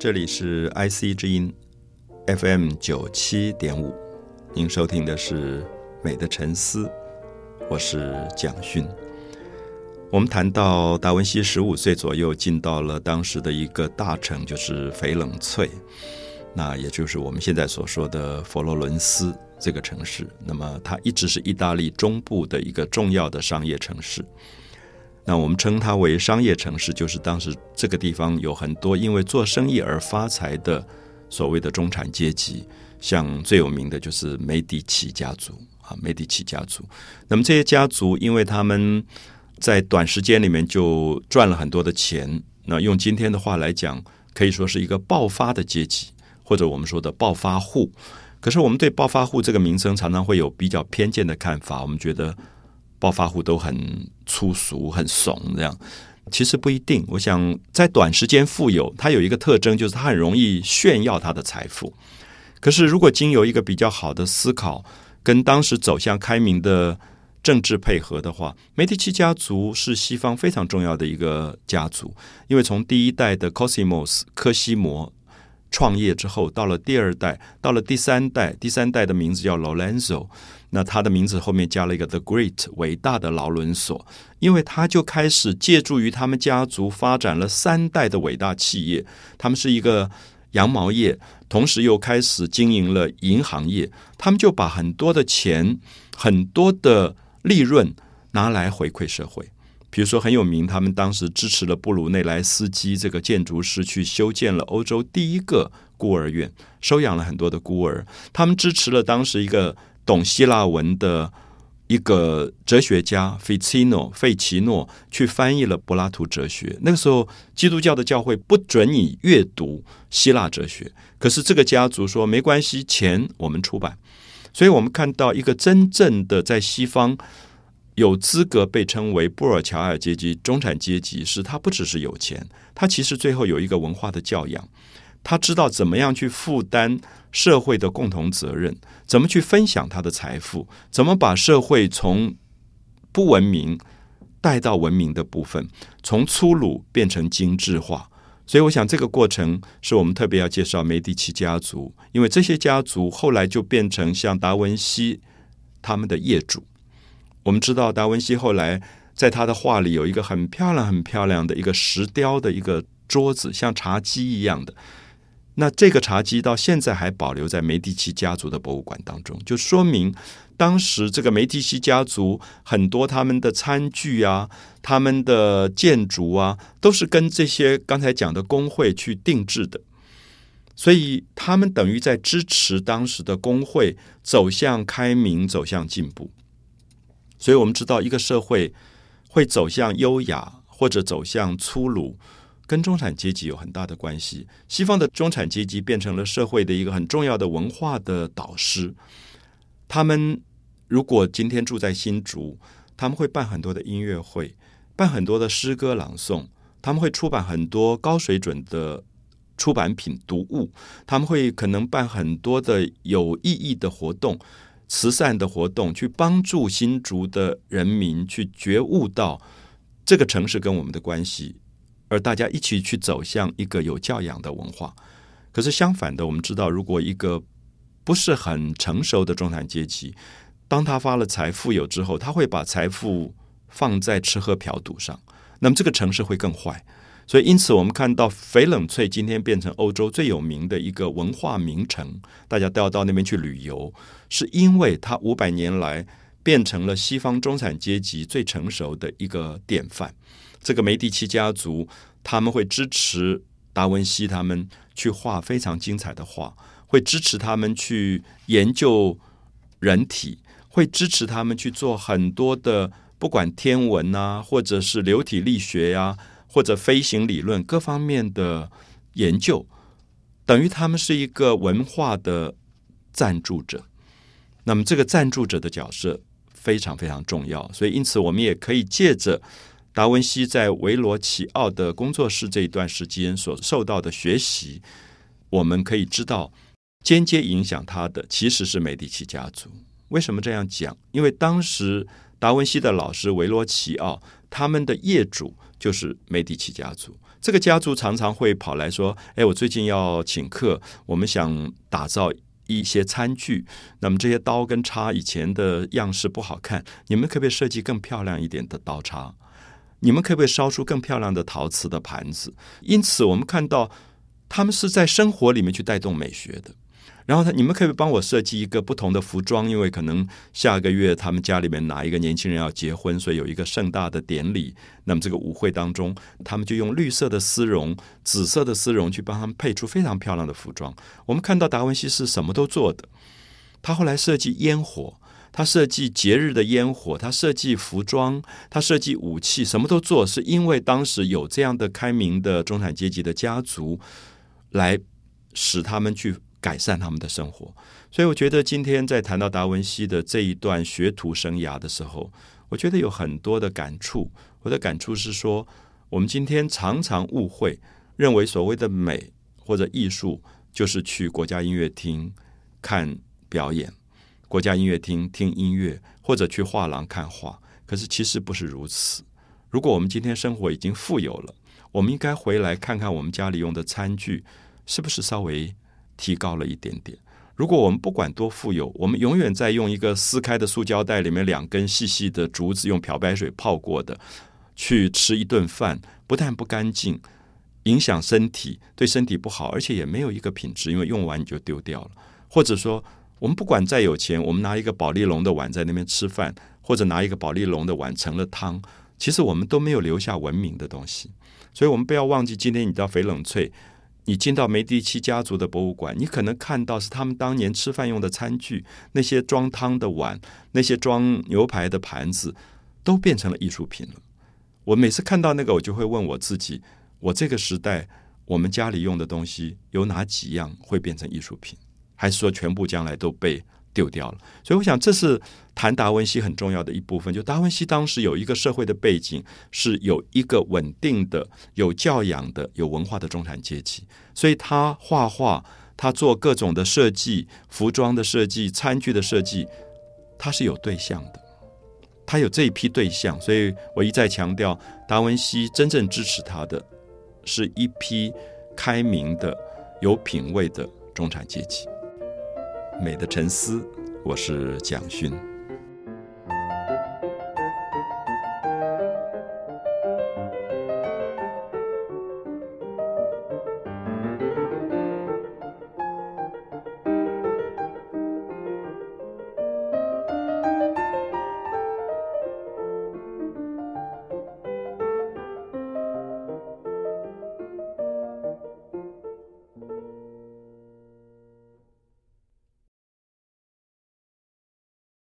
这里是 IC 之音 FM 九七点五，您收听的是《美的沉思》，我是蒋勋。我们谈到达文西十五岁左右进到了当时的一个大城，就是翡冷翠，那也就是我们现在所说的佛罗伦斯这个城市。那么它一直是意大利中部的一个重要的商业城市。那我们称它为商业城市，就是当时这个地方有很多因为做生意而发财的所谓的中产阶级，像最有名的就是梅迪奇家族啊，梅迪奇家族。那么这些家族，因为他们在短时间里面就赚了很多的钱，那用今天的话来讲，可以说是一个爆发的阶级，或者我们说的暴发户。可是我们对暴发户这个名称常常会有比较偏见的看法，我们觉得暴发户都很粗俗、很怂这样。其实不一定，我想在短时间富有，它有一个特征就是它很容易炫耀它的财富。可是如果经由一个比较好的思考，跟当时走向开明的。政治配合的话，梅迪奇家族是西方非常重要的一个家族，因为从第一代的 Cosimos 科西摩创业之后，到了第二代，到了第三代，第三代的名字叫 Lorenzo，那他的名字后面加了一个 The Great 伟大的劳伦索，因为他就开始借助于他们家族发展了三代的伟大企业，他们是一个羊毛业，同时又开始经营了银行业，他们就把很多的钱，很多的利润拿来回馈社会，比如说很有名，他们当时支持了布鲁内莱斯基这个建筑师去修建了欧洲第一个孤儿院，收养了很多的孤儿。他们支持了当时一个懂希腊文的一个哲学家费奇诺费奇诺去翻译了柏拉图哲学。那个时候，基督教的教会不准你阅读希腊哲学，可是这个家族说没关系，钱我们出版。所以我们看到一个真正的在西方有资格被称为布尔乔亚阶级、中产阶级，是他不只是有钱，他其实最后有一个文化的教养，他知道怎么样去负担社会的共同责任，怎么去分享他的财富，怎么把社会从不文明带到文明的部分，从粗鲁变成精致化。所以，我想这个过程是我们特别要介绍梅迪奇家族，因为这些家族后来就变成像达文西他们的业主。我们知道，达文西后来在他的画里有一个很漂亮、很漂亮的一个石雕的一个桌子，像茶几一样的。那这个茶几到现在还保留在梅迪奇家族的博物馆当中，就说明。当时这个梅蒂奇家族很多他们的餐具啊，他们的建筑啊，都是跟这些刚才讲的工会去定制的，所以他们等于在支持当时的工会走向开明、走向进步。所以我们知道，一个社会会走向优雅或者走向粗鲁，跟中产阶级有很大的关系。西方的中产阶级变成了社会的一个很重要的文化的导师，他们。如果今天住在新竹，他们会办很多的音乐会，办很多的诗歌朗诵，他们会出版很多高水准的出版品读物，他们会可能办很多的有意义的活动、慈善的活动，去帮助新竹的人民去觉悟到这个城市跟我们的关系，而大家一起去走向一个有教养的文化。可是相反的，我们知道，如果一个不是很成熟的中产阶级，当他发了财富有之后，他会把财富放在吃喝嫖赌上，那么这个城市会更坏。所以，因此我们看到翡冷翠今天变成欧洲最有名的一个文化名城，大家都要到那边去旅游，是因为它五百年来变成了西方中产阶级最成熟的一个典范。这个梅第奇家族他们会支持达文西他们去画非常精彩的画，会支持他们去研究人体。会支持他们去做很多的，不管天文啊，或者是流体力学呀，或者飞行理论各方面的研究，等于他们是一个文化的赞助者。那么，这个赞助者的角色非常非常重要。所以，因此我们也可以借着达文西在维罗奇奥的工作室这一段时间所受到的学习，我们可以知道，间接影响他的其实是美第奇家族。为什么这样讲？因为当时达文西的老师维罗奇奥他们的业主就是梅迪奇家族。这个家族常常会跑来说：“哎，我最近要请客，我们想打造一些餐具。那么这些刀跟叉以前的样式不好看，你们可不可以设计更漂亮一点的刀叉？你们可不可以烧出更漂亮的陶瓷的盘子？因此，我们看到他们是在生活里面去带动美学的。”然后他，你们可以帮我设计一个不同的服装，因为可能下个月他们家里面哪一个年轻人要结婚，所以有一个盛大的典礼。那么这个舞会当中，他们就用绿色的丝绒、紫色的丝绒去帮他们配出非常漂亮的服装。我们看到达文西是什么都做的，他后来设计烟火，他设计节日的烟火，他设计服装，他设计武器，什么都做，是因为当时有这样的开明的中产阶级的家族来使他们去。改善他们的生活，所以我觉得今天在谈到达文西的这一段学徒生涯的时候，我觉得有很多的感触。我的感触是说，我们今天常常误会，认为所谓的美或者艺术就是去国家音乐厅看表演，国家音乐厅听音乐，或者去画廊看画。可是其实不是如此。如果我们今天生活已经富有了，我们应该回来看看我们家里用的餐具是不是稍微。提高了一点点。如果我们不管多富有，我们永远在用一个撕开的塑胶袋里面两根细细的竹子，用漂白水泡过的去吃一顿饭，不但不干净，影响身体，对身体不好，而且也没有一个品质，因为用完你就丢掉了。或者说，我们不管再有钱，我们拿一个保利龙的碗在那边吃饭，或者拿一个保利龙的碗盛了汤，其实我们都没有留下文明的东西。所以，我们不要忘记，今天你到翡冷翠。你进到梅第奇家族的博物馆，你可能看到是他们当年吃饭用的餐具，那些装汤的碗，那些装牛排的盘子，都变成了艺术品了。我每次看到那个，我就会问我自己：我这个时代，我们家里用的东西有哪几样会变成艺术品？还是说全部将来都被？丢掉了，所以我想这是谈达文西很重要的一部分。就达文西当时有一个社会的背景，是有一个稳定的、有教养的、有文化的中产阶级，所以他画画，他做各种的设计、服装的设计、餐具的设计，他是有对象的，他有这一批对象。所以我一再强调，达文西真正支持他的是一批开明的、有品位的中产阶级。美的沉思，我是蒋勋。